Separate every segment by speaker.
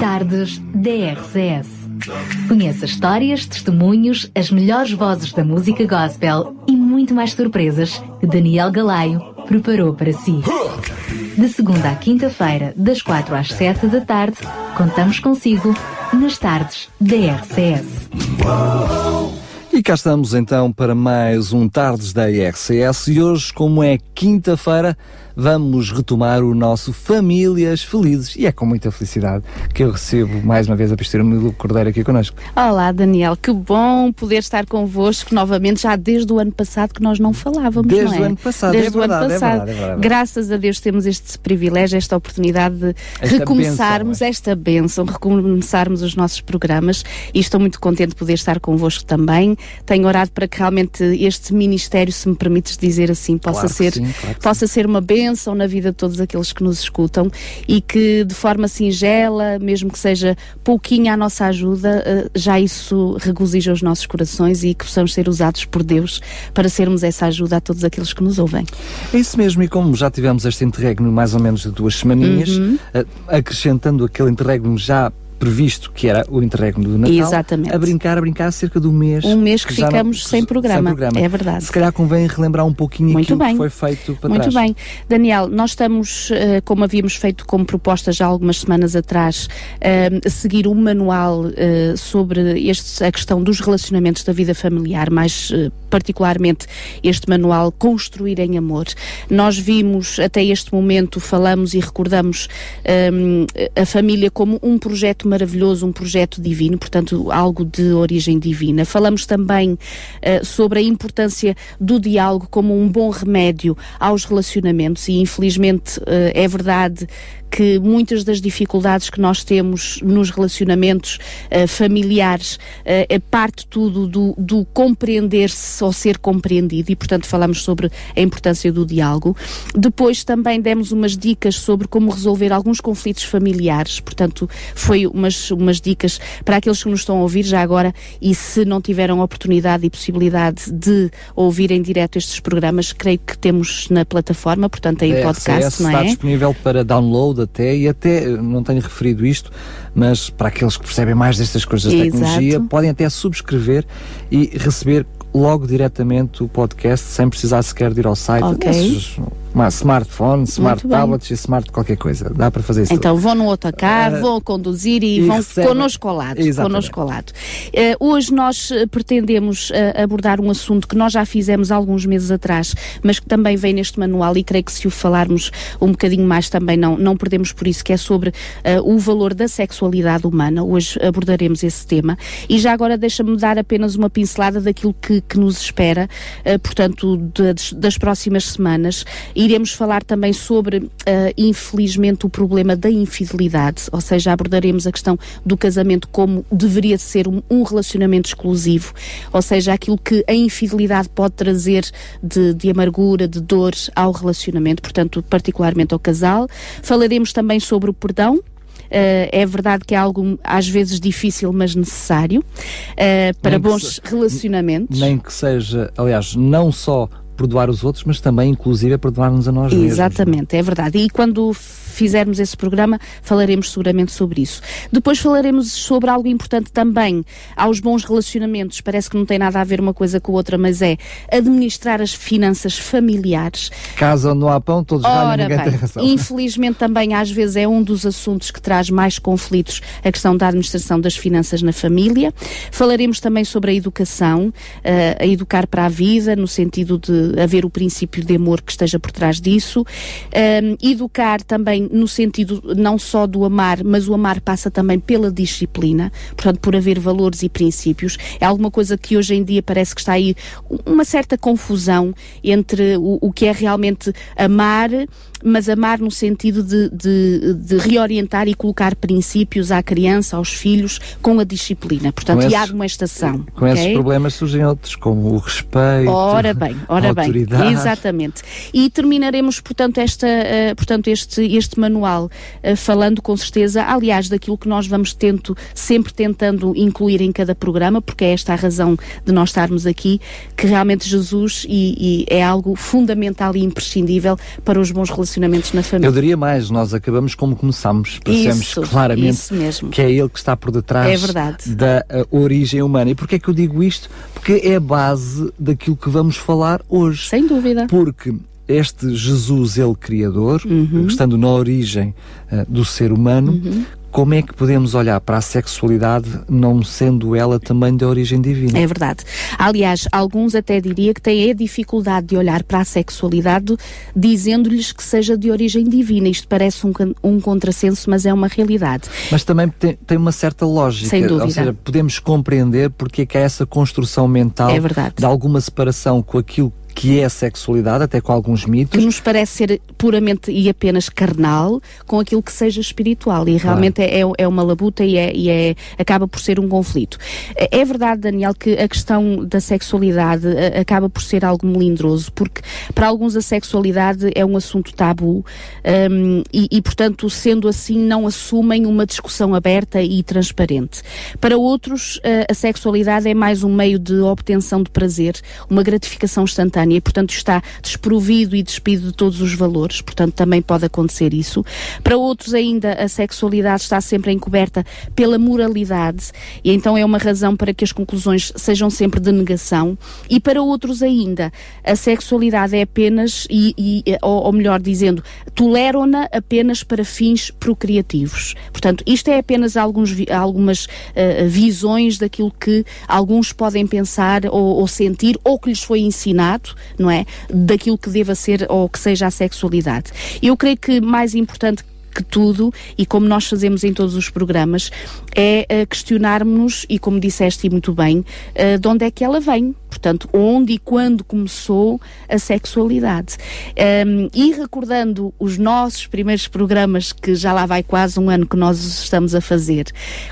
Speaker 1: Tardes DRCS. Conheça histórias, testemunhos, as melhores vozes da música gospel e muito mais surpresas que Daniel Galaio preparou para si. De segunda à quinta-feira, das quatro às sete da tarde, contamos consigo nas tardes DRCS.
Speaker 2: E cá estamos então para mais um Tardes da IRCS e hoje, como é quinta-feira, vamos retomar o nosso Famílias Felizes. E é com muita felicidade que eu recebo mais uma vez a Pastora Milo Cordeiro aqui connosco.
Speaker 3: Olá, Daniel, que bom poder estar convosco novamente, já desde o ano passado que nós não falávamos,
Speaker 2: Desde
Speaker 3: não é?
Speaker 2: o ano passado,
Speaker 3: desde
Speaker 2: é
Speaker 3: o ano
Speaker 2: verdade, é
Speaker 3: passado.
Speaker 2: verdade, é verdade.
Speaker 3: Graças a Deus temos este privilégio, esta oportunidade de
Speaker 2: Esta
Speaker 3: recomeçarmos
Speaker 2: bênção, é?
Speaker 3: esta bênção, recomeçarmos os nossos programas e estou muito contente de poder estar convosco também. Tenho orado para que realmente este ministério, se me permites dizer assim, possa
Speaker 2: Claro
Speaker 3: ser
Speaker 2: sim, claro
Speaker 3: possa ser uma bênção na vida de todos aqueles que nos escutam e que de forma singela, mesmo que seja pouquinho a nossa ajuda, eh, já isso regozija os nossos corações e que possamos ser usados por Deus para sermos essa ajuda a todos aqueles que nos ouvem.
Speaker 2: É isso mesmo, e como já tivemos este interregno mais ou menos de duas semaninhas,
Speaker 3: Uhum.
Speaker 2: a- acrescentando aquele interregno já previsto, que era o interregno do Natal,
Speaker 3: Exatamente.
Speaker 2: a brincar, a brincar cerca de um mês.
Speaker 3: Um mês que
Speaker 2: já não-
Speaker 3: ficamos sem programa. É verdade.
Speaker 2: Se calhar convém relembrar um pouquinho
Speaker 3: Muito
Speaker 2: aquilo
Speaker 3: bem.
Speaker 2: que foi feito para
Speaker 3: Muito
Speaker 2: trás.
Speaker 3: bem. Daniel, nós estamos, eh, como havíamos feito como proposta já algumas semanas atrás, eh, a seguir um manual eh, sobre este, a questão dos relacionamentos da vida familiar, mais eh, particularmente este manual Construir em Amor. Nós vimos até este momento, falamos e recordamos eh, a família como um projeto maravilhoso, um projeto divino, portanto, algo de origem divina. Falamos também eh, sobre a importância do diálogo como um bom remédio aos relacionamentos e, infelizmente, eh, é verdade que muitas das dificuldades que nós temos nos relacionamentos eh, familiares é parte tudo do, do compreender-se ou ser compreendido e, portanto, falamos sobre a importância do diálogo. Depois também demos umas dicas sobre como resolver alguns conflitos familiares, portanto, foi umas, umas dicas para aqueles que nos estão a ouvir já agora e se não tiveram oportunidade e possibilidade de ouvir em direto estes programas, creio que temos na plataforma, portanto, em
Speaker 2: A
Speaker 3: podcast, não
Speaker 2: está
Speaker 3: é?
Speaker 2: disponível para download até, e até, não tenho referido isto, mas para aqueles que percebem mais destas coisas da tecnologia, podem até subscrever e receber logo diretamente o podcast sem precisar sequer de ir ao site.
Speaker 3: Ok.
Speaker 2: Nesses, uma smartphone, smart tablets e smart qualquer coisa. Dá para fazer isso.
Speaker 3: Então vão no autocarro,
Speaker 2: Eh,
Speaker 3: vão conduzir e,
Speaker 2: e
Speaker 3: vão
Speaker 2: recebem-
Speaker 3: connosco ao lado.
Speaker 2: Exatamente.
Speaker 3: Connosco ao lado. Eh, hoje nós eh, pretendemos eh, abordar um assunto que nós já fizemos alguns meses atrás, mas que também vem neste manual e creio que se o falarmos um bocadinho mais também não, não perdemos por isso, que é sobre o valor da sexualidade humana. Hoje abordaremos esse tema. E já agora deixa-me dar apenas uma pincelada daquilo que, que nos espera, portanto, de- das próximas semanas. Iremos falar também sobre, eh, infelizmente, o problema da infidelidade, ou seja, abordaremos a questão do casamento como deveria ser um, um relacionamento exclusivo, ou seja, aquilo que a infidelidade pode trazer de, de amargura, de dor ao relacionamento, portanto, particularmente ao casal. Falaremos também sobre o perdão. Eh, é verdade que é algo às vezes difícil, mas necessário eh, para
Speaker 2: Nem
Speaker 3: bons
Speaker 2: se-
Speaker 3: relacionamentos.
Speaker 2: Nem que seja, aliás, não só perdoar os outros, mas também, inclusive, perdoar-nos a nós mesmos.
Speaker 3: Exatamente, é verdade. E quando fizermos esse programa, falaremos seguramente sobre isso. Depois falaremos sobre algo importante também aos bons relacionamentos. Parece que não tem nada a ver uma coisa com a outra, mas é administrar as finanças familiares.
Speaker 2: Casa onde não há pão, todos ganham,
Speaker 3: Ora
Speaker 2: ninguém tem
Speaker 3: bem,
Speaker 2: razão.
Speaker 3: infelizmente também às vezes é um dos assuntos que traz mais conflitos a questão da administração das finanças na família. Falaremos também sobre a educação, eh, a educar para a vida, no sentido de haver o princípio de amor que esteja por trás disso. Um, educar também no sentido não só do amar, mas o amar passa também pela disciplina, portanto, por haver valores e princípios. É alguma coisa que hoje em dia parece que está aí uma certa confusão entre o, o que é realmente amar, mas amar no sentido de, de, de reorientar e colocar princípios à criança, aos filhos, com a disciplina. Portanto,
Speaker 2: Com
Speaker 3: e a
Speaker 2: esses-
Speaker 3: admoestação.
Speaker 2: Com esses
Speaker 3: ok?
Speaker 2: problemas surgem outros, como o respeito,
Speaker 3: Ora bem, ora
Speaker 2: a
Speaker 3: bem,
Speaker 2: autoridade.
Speaker 3: exatamente. E terminaremos, portanto, esta, eh, portanto este, este manual eh, falando com certeza, aliás, daquilo que nós vamos tento, sempre tentando incluir em cada programa, porque é esta a razão de nós estarmos aqui, que realmente Jesus e, e é algo fundamental e imprescindível para os bons relacionamentos relacionamentos na família.
Speaker 2: Eu diria mais, nós acabamos como começamos, percebemos isso, claramente
Speaker 3: isso
Speaker 2: que é ele que está por detrás
Speaker 3: é
Speaker 2: da uh, origem humana. E porquê é que eu digo isto? Porque é a base daquilo que vamos falar hoje.
Speaker 3: Sem dúvida.
Speaker 2: Porque este Jesus, ele criador, uhum. estando na origem uh, do ser humano, uhum como é que podemos olhar para a sexualidade não sendo ela também de origem divina?
Speaker 3: É verdade. Aliás, alguns até diria que têm a dificuldade de olhar para a sexualidade dizendo-lhes que seja de origem divina. Isto parece um, um contrassenso, mas é uma realidade.
Speaker 2: Mas também tem, tem uma certa lógica.
Speaker 3: Sem dúvida.
Speaker 2: Ou seja, podemos compreender porque é que há essa construção mental
Speaker 3: é
Speaker 2: de alguma separação com aquilo que é a sexualidade, até com alguns mitos.
Speaker 3: Que nos parece ser puramente e apenas carnal, com aquilo que seja espiritual. E realmente claro. é, é uma labuta e, é, e é, acaba por ser um conflito. É verdade, Daniel, que a questão da sexualidade eh, acaba por ser algo melindroso, porque para alguns a sexualidade é um assunto tabu um, e, e, portanto, sendo assim, não assumem uma discussão aberta e transparente. Para outros, a sexualidade é mais um meio de obtenção de prazer, uma gratificação instantânea e, portanto, está desprovido e despido de todos os valores, portanto, também pode acontecer isso. Para outros, ainda, a sexualidade está sempre encoberta pela moralidade, e então é uma razão para que as conclusões sejam sempre de negação. E para outros, ainda, a sexualidade é apenas, e, e ou, ou melhor dizendo, toleram-na apenas para fins procriativos. Portanto, isto é apenas alguns, algumas uh, visões daquilo que alguns podem pensar ou, ou sentir ou que lhes foi ensinado não é? Daquilo que deva ser ou que seja a sexualidade. Eu creio que mais importante que tudo, e como nós fazemos em todos os programas, é uh, questionarmos-nos, e como disseste muito bem, uh, de onde é que ela vem. Portanto, onde e quando começou a sexualidade. Um, e recordando os nossos primeiros programas, que já lá vai quase um ano que nós estamos a fazer,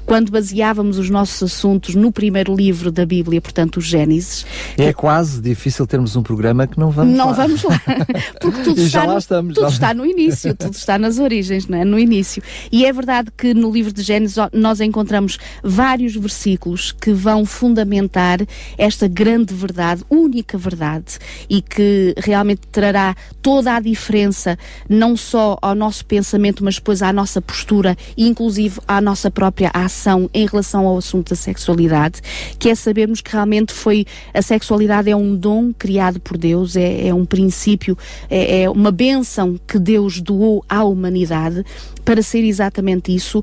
Speaker 3: quando baseávamos os nossos assuntos no primeiro livro da Bíblia, portanto, o Gênesis.
Speaker 2: É que... quase difícil termos um programa que não vamos
Speaker 3: não
Speaker 2: lá.
Speaker 3: Não vamos lá. Porque tudo, está no, estamos, tudo está no início, tudo está nas origens, não é? No início. E é verdade que no livro de Gênesis nós encontramos vários versículos que vão fundamentar esta grande verdade, única verdade, e que realmente trará toda a diferença, não só ao nosso pensamento, mas depois à nossa postura e inclusive à nossa própria ação em relação ao assunto da sexualidade, que é sabermos que realmente foi a sexualidade é um dom criado por Deus, é, é um princípio, é, é uma bênção que Deus doou à humanidade. Para ser exatamente isso,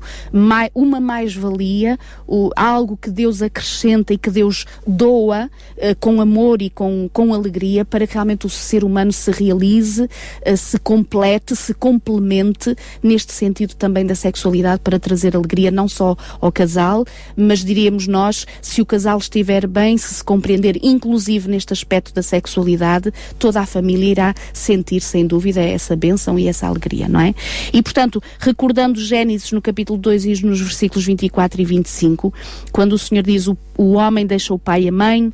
Speaker 3: uma mais-valia, algo que Deus acrescenta e que Deus doa uh, com amor e com, com alegria para que realmente o ser humano se realize, uh, se complete, se complemente neste sentido também da sexualidade para trazer alegria não só ao casal, mas diríamos nós, se o casal estiver bem, se se compreender, inclusive neste aspecto da sexualidade, toda a família irá sentir, sem dúvida, essa bênção e essa alegria, não é? E, portanto, recordando Gênesis no capítulo 2 e nos versículos 24 e 25, quando o Senhor diz o, o homem deixa o pai e a mãe,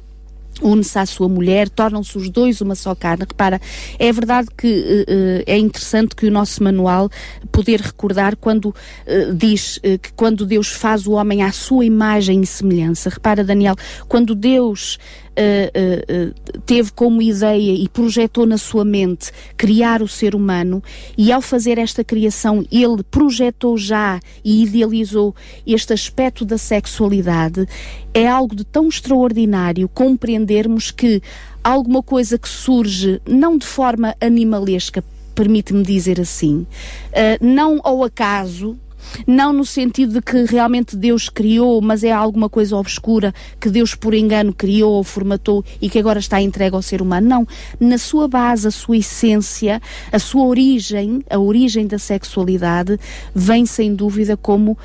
Speaker 3: une-se à sua mulher, tornam-se os dois uma só carne. Repara, é verdade que uh, é interessante que o nosso manual poder recordar quando uh, diz uh, que quando Deus faz o homem à sua imagem e semelhança. Repara, Daniel, quando Deus uh, uh, teve como ideia e projetou na sua mente criar o ser humano, e ao fazer esta criação, ele projetou já e idealizou este aspecto da sexualidade, é algo de tão extraordinário compreendermos que alguma coisa que surge não de forma animalesca, permite-me dizer assim, não ao acaso, não no sentido de que realmente Deus criou, mas é alguma coisa obscura que Deus por engano criou ou formatou e que agora está entregue ao ser humano. Não. Na sua base, a sua essência, a sua origem, a origem da sexualidade, vem sem dúvida como uh,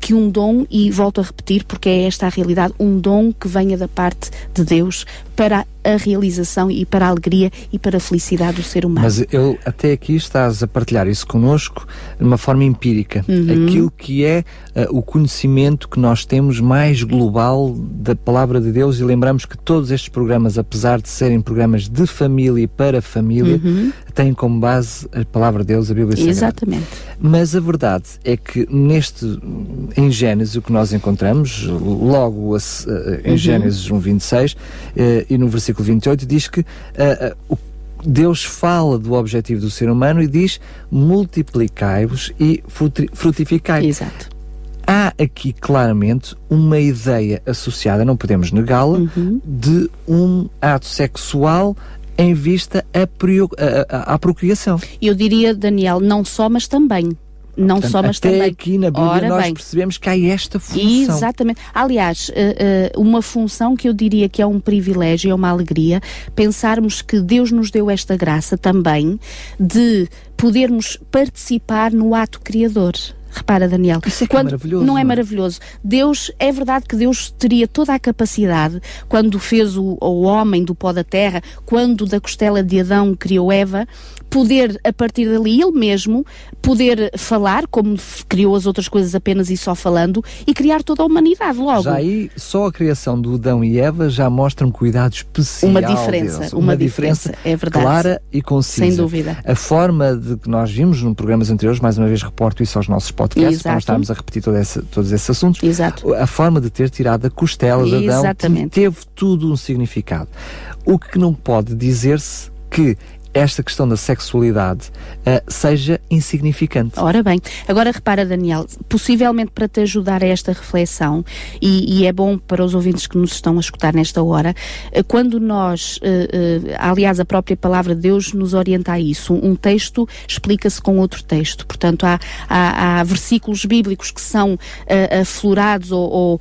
Speaker 3: que um dom, e volto a repetir, porque é esta a realidade, um dom que venha da parte de Deus para a realização e para a alegria e para a felicidade do ser humano.
Speaker 2: Mas eu até aqui estás a partilhar isso connosco de uma forma empírica. Uhum. Aquilo que é uh, o conhecimento que nós temos mais global da palavra de Deus e lembramos que todos estes programas, apesar de serem programas de família e para família, uhum. têm como base a palavra de Deus, a Bíblia Sagrada.
Speaker 3: Exatamente.
Speaker 2: Mas a verdade é que neste, em Gênesis, o que nós encontramos, logo a, uh, em uhum. Gênesis 1.26, uh, e no versículo 28 diz que uh, uh, Deus fala do objetivo do ser humano e diz: multiplicai-vos e frutificai.
Speaker 3: Exato.
Speaker 2: Há aqui claramente uma ideia associada, não podemos negá-la, uhum. de um ato sexual em vista à procriação.
Speaker 3: Eu diria, Daniel, não só, mas também. Não Portanto,
Speaker 2: só,
Speaker 3: mas
Speaker 2: até
Speaker 3: também.
Speaker 2: aqui na Bíblia Ora nós bem. percebemos que há esta função.
Speaker 3: Exatamente. Aliás, eh, eh, uma função que eu diria que é um privilégio, é uma alegria, pensarmos que Deus nos deu esta graça também de podermos participar no ato criador. Repara, Daniel,
Speaker 2: Isso é, é quando, é maravilhoso.
Speaker 3: Não é, é maravilhoso. Deus, é verdade que Deus teria toda a capacidade, quando fez o, o homem do pó da terra, quando da costela de Adão criou Eva, poder, a partir dali, ele mesmo, poder falar, como criou as outras coisas apenas e só falando, e criar toda a humanidade logo.
Speaker 2: Já aí, só a criação do Adão e Eva já mostra um cuidado especial.
Speaker 3: Uma diferença, uma, uma diferença, diferença, é verdade.
Speaker 2: Clara e concisa.
Speaker 3: Sem dúvida.
Speaker 2: A forma de que nós vimos nos programas anteriores, mais uma vez reporto isso aos nossos podcasts, Exato. para não estarmos a repetir todos esses assuntos.
Speaker 3: Exato.
Speaker 2: A forma de ter tirado a costela de Adão teve tudo um significado. O que não pode dizer-se que esta questão da sexualidade uh, seja insignificante.
Speaker 3: Ora bem, agora repara, Daniel, possivelmente para te ajudar a esta reflexão, e, e é bom para os ouvintes que nos estão a escutar nesta hora, uh, quando nós, uh, aliás, a própria palavra de Deus nos orienta a isso. Um texto explica-se com outro texto. Portanto, há, há, há versículos bíblicos que são aflorados ou, ou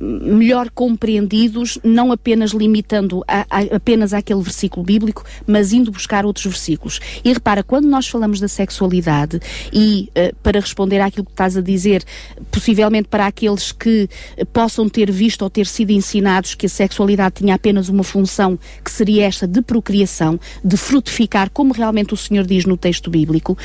Speaker 3: melhor compreendidos, não apenas limitando a, a, apenas àquele versículo bíblico, mas indo buscar outros versículos. E repara, quando nós falamos da sexualidade, e uh, para responder àquilo que estás a dizer, possivelmente para aqueles que uh, possam ter visto ou ter sido ensinados que a sexualidade tinha apenas uma função, que seria esta de procriação, de frutificar, como realmente o Senhor diz no texto bíblico,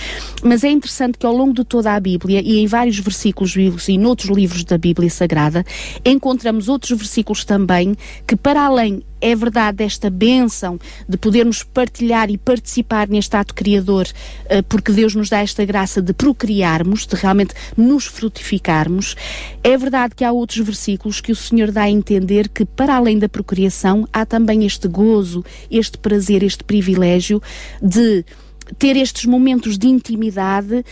Speaker 3: mas é interessante que ao longo de toda a Bíblia e em vários versículos bíblicos e noutros livros da Bíblia Sagrada, encontramos outros versículos também que, para além é verdade esta bênção de podermos partilhar e participar neste ato criador, eh, porque Deus nos dá esta graça de procriarmos, de realmente nos frutificarmos. É verdade que há outros versículos que o Senhor dá a entender que, para além da procriação, há também este gozo, este prazer, este privilégio de ter estes momentos de intimidade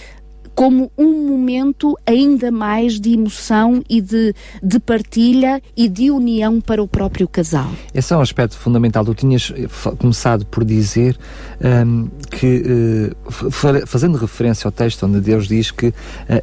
Speaker 3: como um momento ainda mais de emoção e de, de partilha e de união para o próprio casal.
Speaker 2: Esse é um aspecto fundamental. Tu tinhas eh, começado por dizer um, que, uh, fazendo referência ao texto onde Deus diz que uh,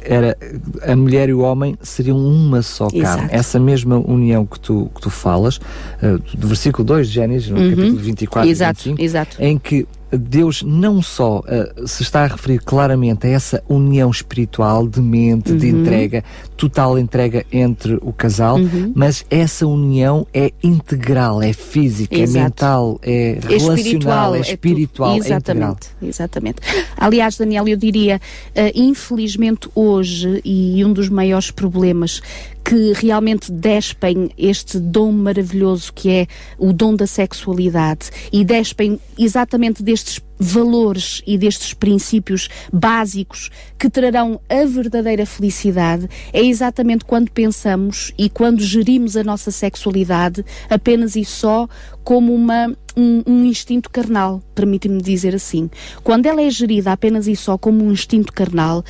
Speaker 2: era a mulher e o homem seriam uma só carne. Exato. Essa mesma união que tu, que tu falas, uh, do versículo 2 de Gênesis, no uhum. capítulo 24
Speaker 3: exato,
Speaker 2: e 25,
Speaker 3: exato.
Speaker 2: em que Deus não só uh, se está a referir claramente a essa união espiritual de mente, uhum. de entrega, total entrega entre o casal, uhum. mas essa união é integral, é física, é Exato. é mental, é, é relacional, é espiritual, é,
Speaker 3: exatamente,
Speaker 2: é
Speaker 3: exatamente. Aliás, Daniel, eu diria, uh, infelizmente hoje, e um dos maiores problemas que realmente despem este dom maravilhoso que é o dom da sexualidade e despem exatamente destes valores e destes princípios básicos que trarão a verdadeira felicidade é exatamente quando pensamos e quando gerimos a nossa sexualidade apenas e só como uma, um, um instinto carnal, permite-me dizer assim. Quando ela é gerida apenas e só como um instinto carnal,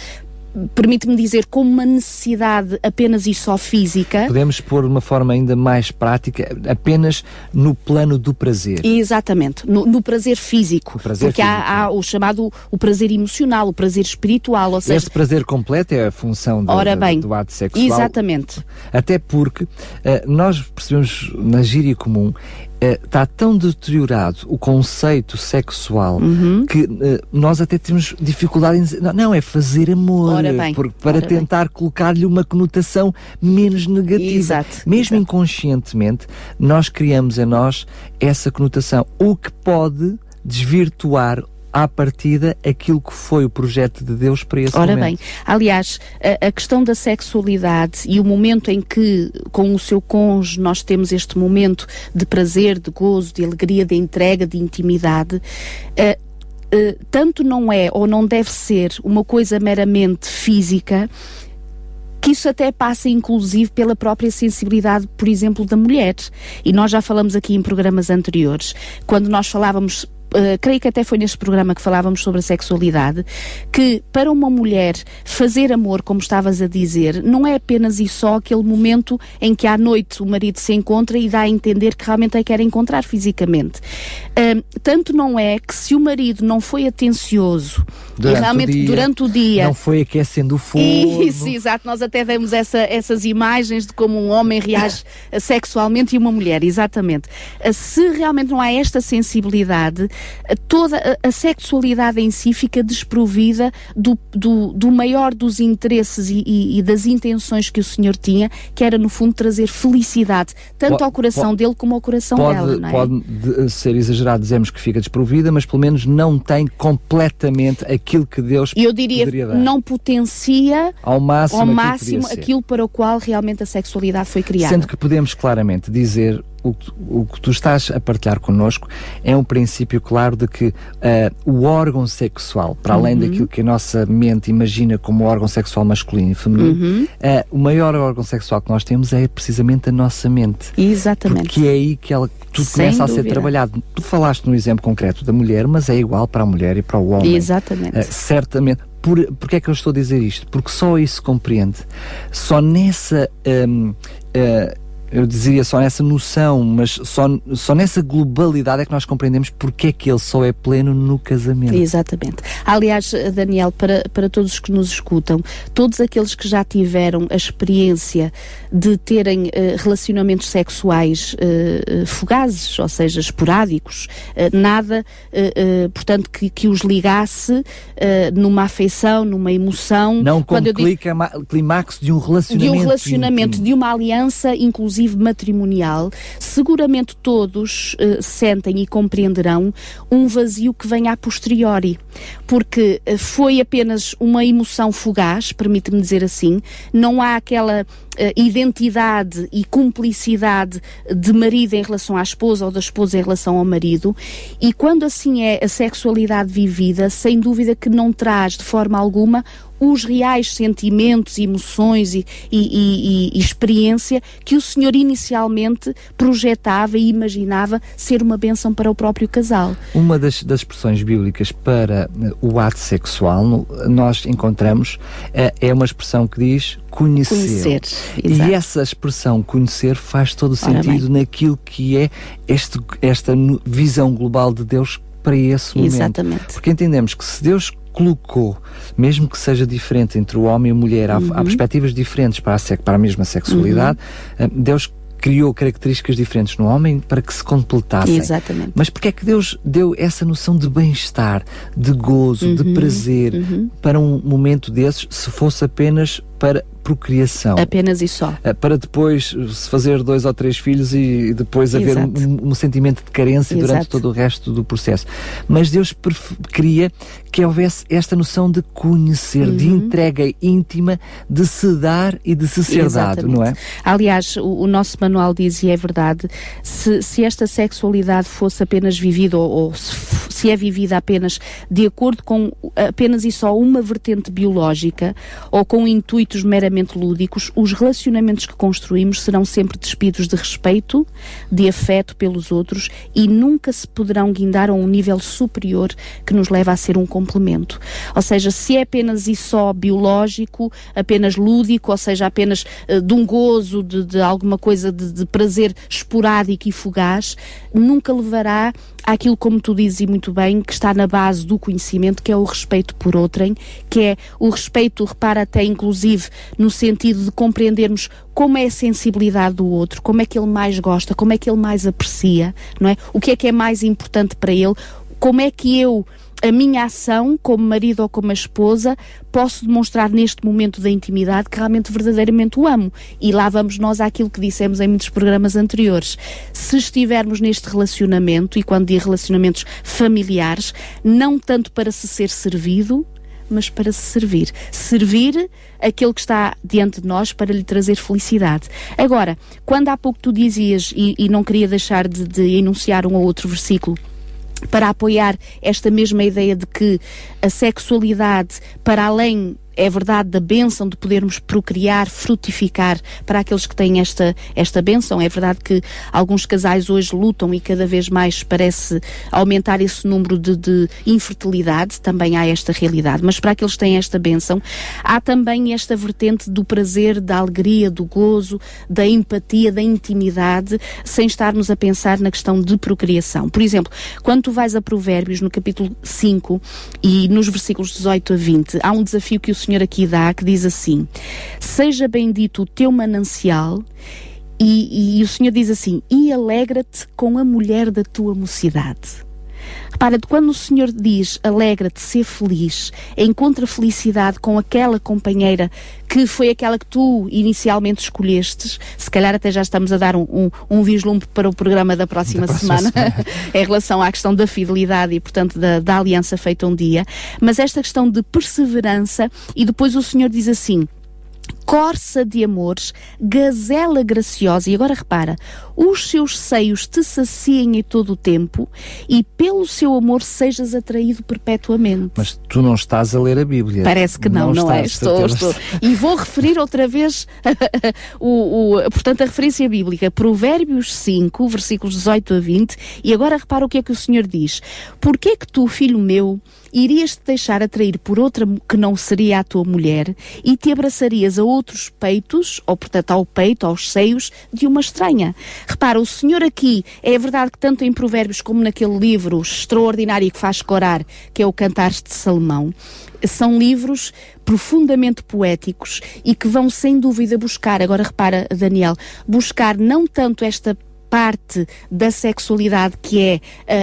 Speaker 3: permite-me dizer, como uma necessidade apenas e só física.
Speaker 2: Podemos pôr de uma forma ainda mais prática, apenas no plano do prazer.
Speaker 3: Exatamente, no, no prazer físico. Prazer porque físico. Há, há, o chamado o prazer emocional, o prazer espiritual. Ou seja,
Speaker 2: Esse prazer completo é a função do, Ora bem, do ato sexual.
Speaker 3: Exatamente.
Speaker 2: Até porque uh, nós percebemos na gíria comum está eh, tão deteriorado o conceito sexual uhum. que uh, nós até temos dificuldade em dizer, não, não é fazer amor,
Speaker 3: bem,
Speaker 2: por, para tentar colocar-lhe uma conotação menos negativa.
Speaker 3: Exato,
Speaker 2: Mesmo
Speaker 3: exato.
Speaker 2: inconscientemente, nós criamos em nós essa conotação, o que pode desvirtuar à partida aquilo que foi o projeto de Deus para esse
Speaker 3: Ora
Speaker 2: momento.
Speaker 3: bem, aliás, a, a, questão da sexualidade e o momento em que com o seu cônjuge nós temos este momento de prazer, de gozo, de alegria, de entrega, de intimidade, uh, uh, tanto não é ou não deve ser uma coisa meramente física, que isso até passa inclusive pela própria sensibilidade, por exemplo, da mulher. E nós já falamos aqui em programas anteriores, quando nós falávamos uh, creio que até foi neste programa que falávamos sobre a sexualidade, que para uma mulher fazer amor, como estavas a dizer, não é apenas e só aquele momento em que à noite o marido se encontra e dá a entender que realmente a quer encontrar fisicamente. Uh, tanto não é que se o marido não foi atencioso durante e realmente o dia, durante o dia
Speaker 2: não foi aquecendo o fogo.
Speaker 3: Isso, exato. Nós até demos essa, essas imagens de como um homem reage sexualmente e uma mulher, exatamente. Uh, se realmente não há esta sensibilidade, toda a, sexualidade em si fica desprovida do, do, do maior dos interesses e, e, e, das intenções que o Senhor tinha, que era no fundo trazer felicidade, tanto pode, ao coração pode, dele como ao coração
Speaker 2: pode,
Speaker 3: dela.
Speaker 2: É? Pode ser exagerado, dizemos que fica desprovida, mas pelo menos não tem completamente aquilo que Deus
Speaker 3: Eu diria, não potencia
Speaker 2: ao máximo,
Speaker 3: ao máximo aquilo para o qual realmente a sexualidade foi criada.
Speaker 2: Sendo que podemos claramente dizer o, o, que tu estás a partilhar connosco é um princípio claro de que uh, o órgão sexual, para além uhum. daquilo que a nossa mente imagina como órgão sexual masculino e feminino, uhum. uh, o maior órgão sexual que nós temos é precisamente a nossa mente.
Speaker 3: Exatamente.
Speaker 2: Porque é aí que ela, tudo Sem começa dúvida. a ser trabalhado. Tu falaste no exemplo concreto da mulher, mas é igual para a mulher e para o homem.
Speaker 3: Exatamente. Uh,
Speaker 2: certamente. Por, porque é que eu estou a dizer isto? Porque só isso compreende. Só nessa um, uh, eu dizia só nessa noção, mas só, só nessa globalidade é que nós compreendemos porque é que ele só é pleno no casamento.
Speaker 3: Exatamente. Aliás, Daniel, para, para todos os que nos escutam, todos aqueles que já tiveram a experiência de terem uh, relacionamentos sexuais uh, fugazes, ou seja, esporádicos, uh, nada, portanto, que, que os ligasse numa afeição, numa emoção.
Speaker 2: Não como digo, clímax de um relacionamento.
Speaker 3: De um relacionamento, íntimo. de uma aliança, inclusive inclusive matrimonial, seguramente todos uh, sentem e compreenderão um vazio que vem a posteriori, porque uh, foi apenas uma emoção fugaz, permite-me dizer assim, não há aquela identidade e cumplicidade de marido em relação à esposa ou da esposa em relação ao marido, e quando assim é a sexualidade vivida, sem dúvida que não traz de forma alguma os reais sentimentos, emoções e, e, e, e, experiência que o Senhor inicialmente projetava e imaginava ser uma bênção para o próprio casal.
Speaker 2: Uma das, das expressões bíblicas para eh, o ato sexual, nós encontramos, é, é uma expressão que diz
Speaker 3: conhecer.
Speaker 2: e essa expressão conhecer faz todo o sentido naquilo que é este, esta visão global de Deus para esse momento.
Speaker 3: Exatamente.
Speaker 2: Porque entendemos que se Deus colocou, mesmo que seja diferente entre o homem e a mulher, uhum. há, há, perspectivas diferentes para a, para a mesma sexualidade, uhum. Deus criou características diferentes no homem para que se completassem.
Speaker 3: Exatamente.
Speaker 2: Mas porque é que Deus deu essa noção de bem-estar, de gozo, uhum, de prazer uhum. para um momento desses, se fosse apenas para procriação.
Speaker 3: Apenas e só.
Speaker 2: Eh, para depois se fazer dois ou três filhos e depois haver um, um, sentimento de carência Exato. durante todo o resto do processo. Mas Deus queria que houvesse esta noção de conhecer, uhum. de entrega íntima, de se dar e de se ser Exatamente. dado, não é?
Speaker 3: Aliás, o, o, nosso manual diz, e é verdade, se, se esta sexualidade fosse apenas vivida ou, ou se, se é vivida apenas de acordo com apenas e só uma vertente biológica ou com intuitos meramente lúdicos, os relacionamentos que construímos serão sempre despidos de respeito, de afeto pelos outros e nunca se poderão guindar a um nível superior que nos leva a ser um complemento. Ou seja, se é apenas e só biológico, apenas lúdico, ou seja, apenas uh, de um gozo, de, de alguma coisa de, de prazer esporádico e fugaz, nunca levará àquilo, como tu dizes e muito bem, que está na base do conhecimento, que é o respeito por outrem, que é o respeito, repara até inclusive no sentido de compreendermos como é a sensibilidade do outro, como é que ele mais gosta, como é que ele mais aprecia, não é? O que é que é mais importante para ele, como é que eu a minha ação como marido ou como esposa posso demonstrar neste momento da intimidade que realmente verdadeiramente o amo. E lá vamos nós àquilo que dissemos em muitos programas anteriores. Se estivermos neste relacionamento, e quando digo relacionamentos familiares, não tanto para se ser servido, mas para se servir. Servir aquele que está diante de nós para lhe trazer felicidade. Agora, quando há pouco tu dizias, e, e não queria deixar de, de enunciar um ou outro versículo para apoiar esta mesma ideia de que a sexualidade, para além é verdade da bênção de podermos procriar, frutificar para aqueles que têm esta, esta bênção. É verdade que alguns casais hoje lutam e cada vez mais parece aumentar esse número de, de infertilidade, também há esta realidade. Mas para aqueles que têm esta bênção, há também esta vertente do prazer, da alegria, do gozo, da empatia, da intimidade, sem estarmos a pensar na questão de procriação. Por exemplo, quando tu vais a Provérbios, no capítulo 5 e nos versículos 18 a 20, há um desafio que o Senhor aqui dá que diz assim: Seja bendito o teu manancial. E, e o Senhor diz assim: E alegra-te com a mulher da tua mocidade. Repara, quando o Senhor diz alegra-te, ser feliz, encontra felicidade com aquela companheira que foi aquela que tu inicialmente escolhestes, se calhar até já estamos a dar um, um, um vislumbre para o programa da próxima, da próxima semana, semana. em relação à questão da fidelidade e, portanto, da, da aliança feita um dia, mas esta questão de perseverança, e depois o Senhor diz assim corça de amores, gazela graciosa. E agora repara, os seus seios te saciem em todo o tempo e pelo seu amor sejas atraído perpetuamente.
Speaker 2: Mas tu não estás a ler a Bíblia.
Speaker 3: Parece que não, não, não é? Estou, estou. E vou referir outra vez o, o, portanto, a referência bíblica, Provérbios 5, versículos 18 a 20, e agora repara o que é que o Senhor diz. Porquê que tu, filho meu, irias te deixar atrair por outra que não seria a tua mulher e te abraçarias a outros peitos, ou portanto ao peito, aos seios de uma estranha. Repara, o Senhor aqui, é verdade que tanto em Provérbios como naquele livro extraordinário que faz corar, que é o Cantares de Salomão, são livros profundamente poéticos e que vão sem dúvida buscar, agora repara Daniel, buscar não tanto esta parte da sexualidade que é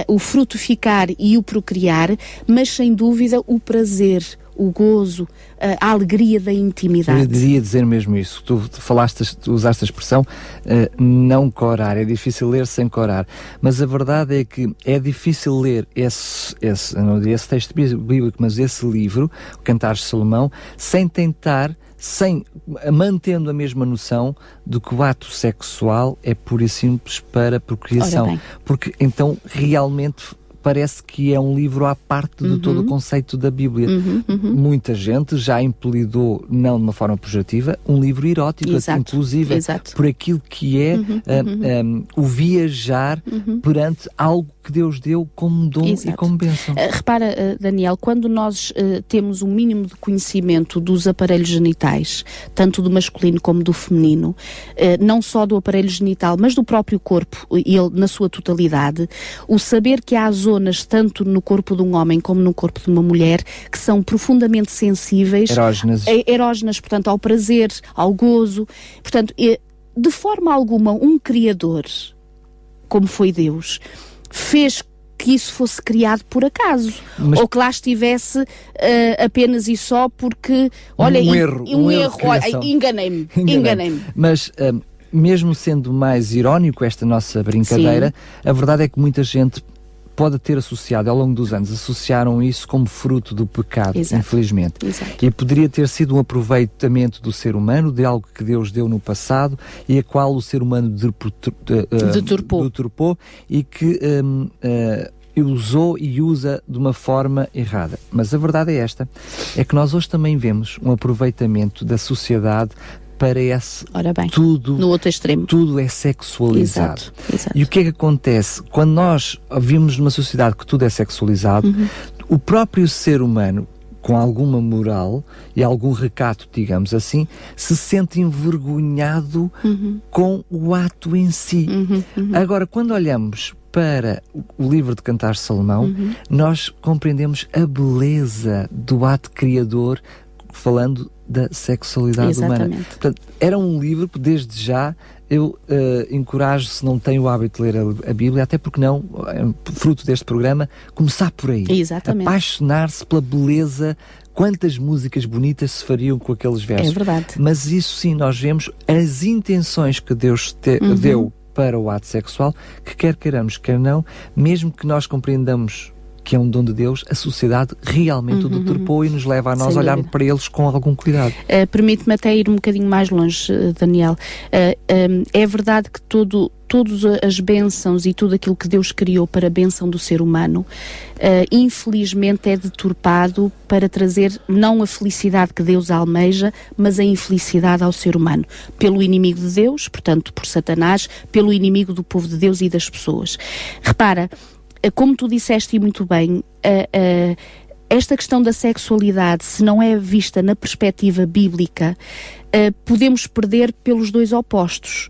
Speaker 3: uh, o frutificar e o procriar, mas sem dúvida o prazer, o gozo, uh, a alegria da intimidade.
Speaker 2: Eu diria dizer mesmo isso. Tu falaste, tu usaste a expressão uh, não corar. É difícil ler sem corar. Mas a verdade é que é difícil ler esse, esse, não esse texto bíblico, mas esse livro, o Cantares de Salomão, sem tentar sem mantendo a mesma noção de que o ato sexual é puro e simples para procriação. Porque então realmente parece que é um livro à parte de uhum. todo o conceito da Bíblia. Uhum, uhum. Muita gente já impelidou, não de uma forma pejorativa, um livro erótico, Exato. inclusive Exato. por aquilo que é um, uhum, um, uhum. o viajar uhum. perante algo que Deus deu como dom Exato. e como bênção. Uh,
Speaker 3: repara, uh, Daniel, quando nós uh, temos um mínimo de conhecimento dos aparelhos genitais, tanto do masculino como do feminino, não só do aparelho genital, mas do próprio corpo, ele na sua totalidade, o saber que há zonas, tanto no corpo de um homem como no corpo de uma mulher, que são profundamente sensíveis.
Speaker 2: Erógenas.
Speaker 3: Erógenas, portanto, ao prazer, ao gozo. Portanto, de forma alguma, um Criador, como foi Deus, fez que isso fosse criado por acaso. Mas... ou que lá estivesse uh, apenas e só porque olha
Speaker 2: um erro um, um erro,
Speaker 3: erro enganei-me enganei-me.
Speaker 2: mas uh, mesmo sendo mais irónico esta nossa brincadeira Sim. a verdade é que muita gente pode ter associado, ao longo dos anos, associaram isso como fruto do pecado, Exato. infelizmente. Exato. E poderia ter sido um aproveitamento do ser humano, de algo que Deus deu no passado e a qual o ser humano deturpou, deturpou e que um, uh, eh, usou e usa de uma forma errada. Mas a verdade é esta: é que nós hoje também vemos um aproveitamento da sociedade parece Ora bem, tudo
Speaker 3: no outro extremo.
Speaker 2: Tudo é sexualizado. Exato, exato. E o que é que acontece? Quando nós vivemos numa sociedade que tudo é sexualizado, uhum. o próprio ser humano com alguma moral e algum recato, digamos assim, se sente envergonhado uhum. com o ato em si. Uhum, uhum. Agora, quando olhamos para o livro de Cantar Salomão, uhum. nós compreendemos a beleza do ato criador falando da sexualidade Exatamente. humana. Portanto, era um livro que desde já eu uh, encorajo, se não tem o hábito de ler a, a, Bíblia, até porque não, é fruto deste programa, começar por aí.
Speaker 3: Exatamente.
Speaker 2: Apaixonar-se pela beleza quantas músicas bonitas se fariam com aqueles versos.
Speaker 3: É verdade.
Speaker 2: Mas isso sim, nós vemos as intenções que Deus te, uhum. deu para o ato sexual, que quer queiramos, quer não, mesmo que nós compreendamos que é um dom de Deus, a sociedade realmente uhum, o deturpou e nos leva a nós olharmos para eles com algum cuidado.
Speaker 3: Uh, Permite-me até ir um bocadinho mais longe, uh, Daniel. Uh, um, é verdade que todo todas as bênçãos e tudo aquilo que Deus criou para a bênção do ser humano, uh, infelizmente é deturpado para trazer não a felicidade que Deus almeja, mas a infelicidade ao ser humano. Pelo inimigo de Deus, portanto, por Satanás, pelo inimigo do povo de Deus e das pessoas. Repara, como tu disseste muito bem, uh, esta questão da sexualidade, se não é vista na perspectiva bíblica, podemos perder pelos dois opostos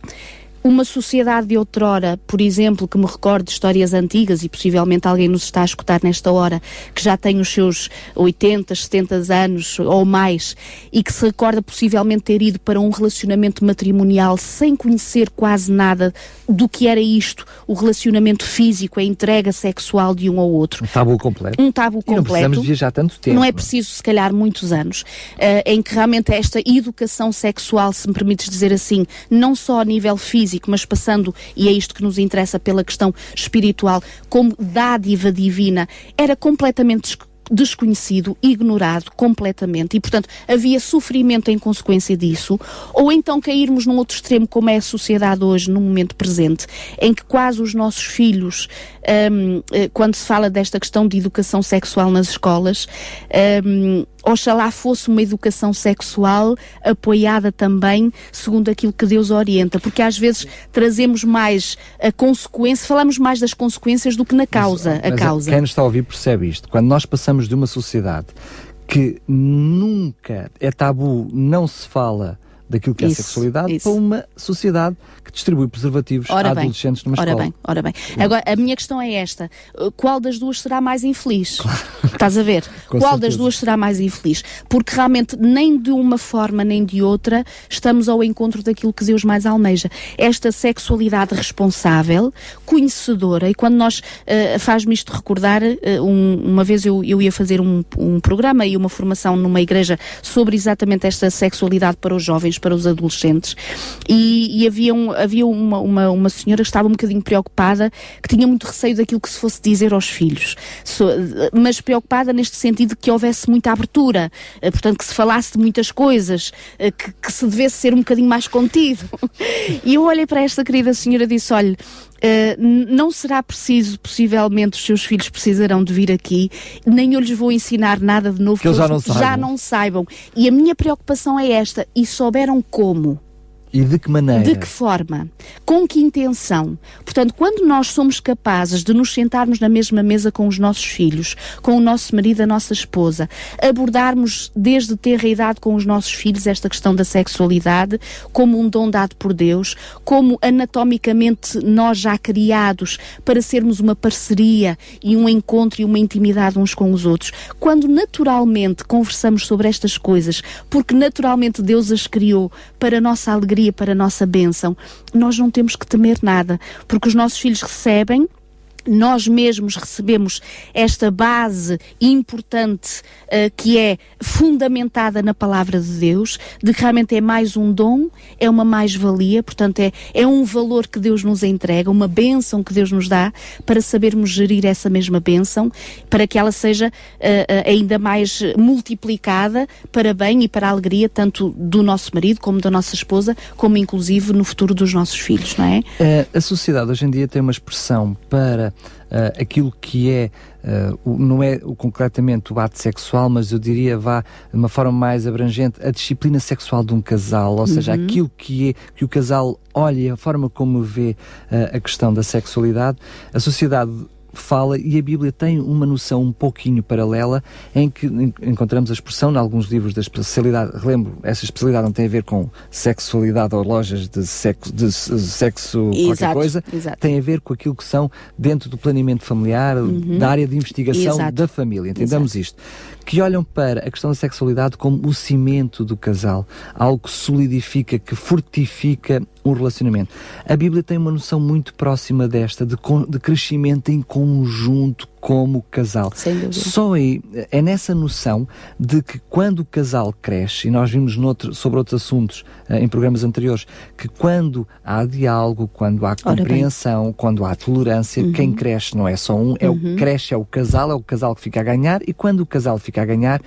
Speaker 3: uma sociedade de outrora, por exemplo, que me recorde de histórias antigas e possivelmente alguém nos está a escutar nesta hora, que já tem os seus 80, 70 anos ou mais e que se recorda possivelmente ter ido para um relacionamento matrimonial sem conhecer quase nada do que era isto, o relacionamento físico, a entrega sexual de um ao outro.
Speaker 2: Um tabu completo.
Speaker 3: Um tabu completo. E não
Speaker 2: precisamos viajar tanto tempo.
Speaker 3: Não é preciso, se calhar, muitos anos, uh, em que realmente esta educação sexual, se me permites dizer assim, não só a nível físico, físico, mas passando, e é isto que nos interessa pela questão espiritual, como dádiva divina, era completamente desconhecido, ignorado completamente e, portanto, havia sofrimento em consequência disso, ou então cairmos num outro extremo, como é a sociedade hoje, no momento presente, em que quase os nossos filhos, um, eh, quando se fala desta questão de educação sexual nas escolas, um, oxalá fosse uma educação sexual apoiada também segundo aquilo que Deus orienta, porque às vezes trazemos mais a consequência, falamos mais das consequências do que na causa. Mas, a mas causa.
Speaker 2: Quem nos está a ouvir percebe isto. Quando nós passamos de uma sociedade que nunca é tabu, não se fala daquilo que isso, é sexualidade isso. para uma sociedade que distribui preservativos ora a bem, adolescentes numa
Speaker 3: ora
Speaker 2: escola.
Speaker 3: Bem, ora bem, Agora, a minha questão é esta. Qual das duas será mais infeliz? Claro. Estás a ver? Qual certeza. das duas será mais infeliz? Porque realmente nem de uma forma nem de outra estamos ao encontro daquilo que Deus mais almeja. Esta sexualidade responsável, conhecedora, e quando nós, uh, faz-me isto recordar, uh, um, uma vez eu, eu ia fazer um, um programa e uma formação numa igreja sobre exatamente esta sexualidade para os jovens para os adolescentes. E, e havia, um, havia uma, uma, uma, senhora que estava um bocadinho preocupada, que tinha muito receio daquilo que se fosse dizer aos filhos. So, mas preocupada neste sentido de que houvesse muita abertura, eh, portanto, que se falasse de muitas coisas, eh, que, que se devesse ser um bocadinho mais contido. E eu olhei para esta querida senhora e disse: olha, Uh, não será preciso, possivelmente, os seus filhos precisarão de vir aqui, nem eu lhes vou ensinar nada de novo
Speaker 2: que, que eles já não,
Speaker 3: já não saibam. E a minha preocupação é esta: e como?
Speaker 2: E de que maneira?
Speaker 3: De que forma? Com que intenção? Portanto, quando nós somos capazes de nos sentarmos na mesma mesa com os nossos filhos, com o nosso marido, a nossa esposa, abordarmos desde ter a idade com os nossos filhos esta questão da sexualidade como um dom dado por Deus, como anatomicamente nós já criados para sermos uma parceria e um encontro e uma intimidade uns com os outros, quando naturalmente conversamos sobre estas coisas, porque naturalmente Deus as criou para a nossa alegria para a nossa bênção, nós não temos que temer nada, porque os nossos filhos recebem nós mesmos recebemos esta base importante uh, que é fundamentada na palavra de Deus, de que realmente é mais um dom, é uma mais-valia, portanto é, é um valor que Deus nos entrega, uma bênção que Deus nos dá para sabermos gerir essa mesma bênção, para que ela seja uh, uh, ainda mais multiplicada para bem e para a alegria tanto do nosso marido como da nossa esposa, como inclusive no futuro dos nossos filhos, não é?
Speaker 2: a sociedade hoje em dia tem uma expressão para uh, aquilo que é, uh, o, não é o, concretamente o ato sexual, mas eu diria, vá de uma forma mais abrangente, a disciplina sexual de um casal, ou seja, uhum. aquilo que é que o casal olha, a forma como vê uh, a questão da sexualidade, a sociedade fala e a Bíblia tem uma noção um pouquinho paralela em que encontramos a expressão em alguns livros da especialidade, relembro, essa especialidade não tem a ver com sexualidade ou lojas de sexo, de sexo exato, qualquer coisa, exato. tem a ver com aquilo que são dentro do planeamento familiar, uhum. da área de investigação exato. da família, entendamos isto que olham para a questão da sexualidade como o cimento do casal, algo que solidifica, que fortifica um relacionamento. A Bíblia tem uma noção muito próxima desta, de, de crescimento em conjunto como casal. Só aí, é nessa noção de que quando o casal cresce, e nós vimos noutro, sobre outros assuntos uh, em programas anteriores, que quando há diálogo, quando há compreensão, quando há tolerância, uhum. quem cresce não é só um, é uhum. o cresce é o casal, é o casal que fica a ganhar, e quando o casal fica a ganhar,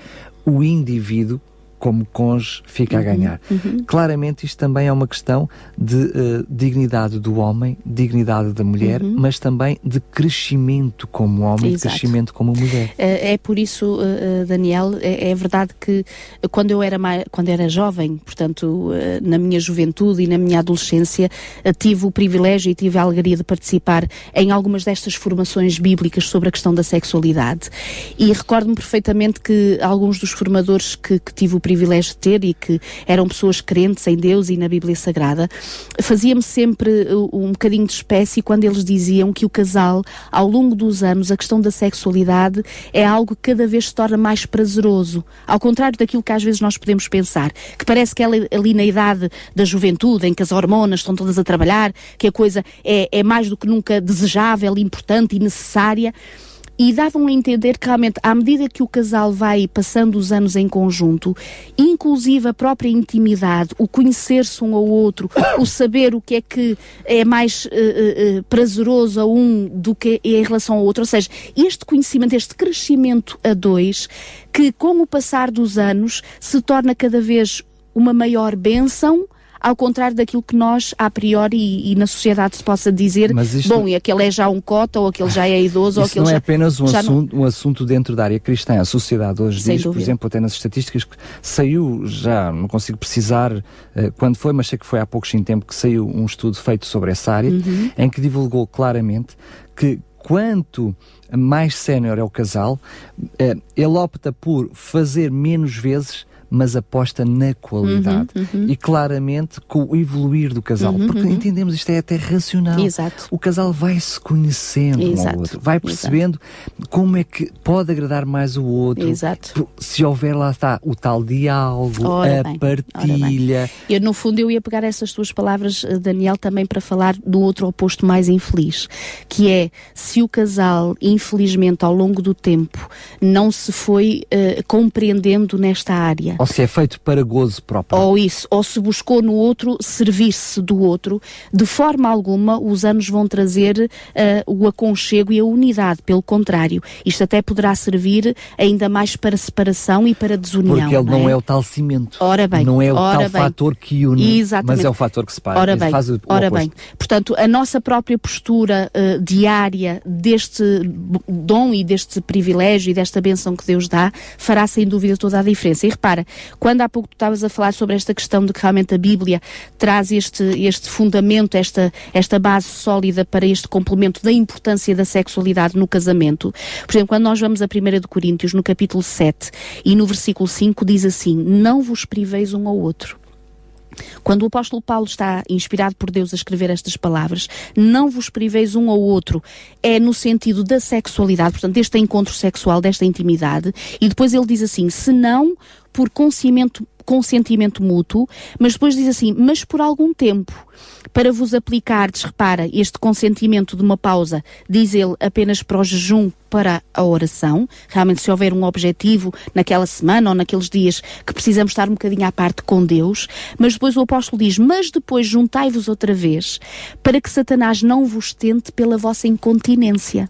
Speaker 2: o indivíduo como cônjuge fica uhum, a ganhar. Uhum. Claramente isto também é uma questão de uh, dignidade do homem, dignidade da mulher, uhum. mas também de crescimento como homem, Exato. de crescimento como mulher.
Speaker 3: É, é por isso, uh, Daniel, é, é, verdade que quando eu era mais, quando era jovem, portanto, uh, na minha juventude e na minha adolescência, tive o privilégio e tive a alegria de participar em algumas destas formações bíblicas sobre a questão da sexualidade. E recordo-me perfeitamente que alguns dos formadores que, que tive o privilégio privilégio de ter e que eram pessoas crentes em Deus e na Bíblia Sagrada, fazia-me sempre uh, um bocadinho de espécie quando eles diziam que o casal, ao longo dos anos, a questão da sexualidade é algo que cada vez se torna mais prazeroso. Ao contrário daquilo que às vezes nós podemos pensar, que parece que ali na idade da juventude, em que as hormonas estão todas a trabalhar, que a coisa é, é mais do que nunca desejável, importante e necessária e davam a entender que realmente, à medida que o casal vai passando os anos em conjunto, inclusive a própria intimidade, o conhecer-se um ao outro, o saber o que é que é mais uh, uh, prazeroso a um do que é em relação ao outro, ou seja, este conhecimento, este crescimento a dois, que com o passar dos anos se torna cada vez uma maior bênção ao contrário daquilo que nós, a priori, e, e na sociedade se possa dizer, bom, e aquele é já um cota, ou aquele já é idoso, ou aquele
Speaker 2: não
Speaker 3: é já...
Speaker 2: é apenas um assunto, não... um assunto dentro da área cristã. A sociedade hoje Sem diz, dúvida. por exemplo, até nas estatísticas, que saiu já, não consigo precisar uh, quando foi, mas sei que foi há pouco tempo que saiu um estudo feito sobre essa área, uhum. em que divulgou claramente que quanto mais sénior é o casal, uh, ele opta por fazer menos vezes mas aposta na qualidade. Uhum, uhum. E claramente com o evoluir do casal. Uhum, porque uhum. entendemos isto é até racional.
Speaker 3: Exato.
Speaker 2: O casal vai se conhecendo Exato. um ao outro, vai percebendo Exato. como é que pode agradar mais o outro.
Speaker 3: Exato.
Speaker 2: Se houver lá está o tal diálogo, ora a bem, partilha.
Speaker 3: Eu, no fundo, eu ia pegar essas tuas palavras, eh, Daniel, também para falar do outro oposto mais infeliz, que é se o casal, infelizmente, ao longo do tempo, não se foi uh, compreendendo nesta área
Speaker 2: ou se é feito para gozo próprio.
Speaker 3: Ou isso, ou se buscou no outro servir-se do outro, de forma alguma os anos vão trazer uh, o aconchego e a unidade, pelo contrário. Isto até poderá servir ainda mais para separação e para desunião.
Speaker 2: Porque ele não é,
Speaker 3: não
Speaker 2: é o tal cimento.
Speaker 3: Ora bem.
Speaker 2: Não é o
Speaker 3: tal
Speaker 2: bem. fator que une, Exatamente. mas é o fator que separa.
Speaker 3: Ora bem, o, o ora bem. Portanto, a nossa própria postura uh, diária deste dom e deste privilégio e desta benção que Deus dá fará sem dúvida toda a diferença. E repara, quando há pouco tu estavas a falar sobre esta questão de que realmente a Bíblia traz este, este fundamento, esta, esta base sólida para este complemento da importância da sexualidade no casamento. Por exemplo, quando nós vamos a 1 de Coríntios, no capítulo 7 e no versículo 5, diz assim: Não vos priveis um ao outro. Quando o apóstolo Paulo está inspirado por Deus a escrever estas palavras, não vos priveis um ao outro, é no sentido da sexualidade, portanto, deste encontro sexual, desta intimidade, e depois ele diz assim: se não por consentimento, consentimento mútuo, mas depois diz assim, mas por algum tempo, para vos aplicardes, repara, este consentimento de uma pausa, diz ele apenas para o jejum, para a oração, realmente se houver um objetivo naquela semana ou naqueles dias que precisamos estar um bocadinho à parte com Deus, mas depois o apóstolo diz, mas depois juntai-vos outra vez, para que Satanás não vos tente pela vossa incontinência.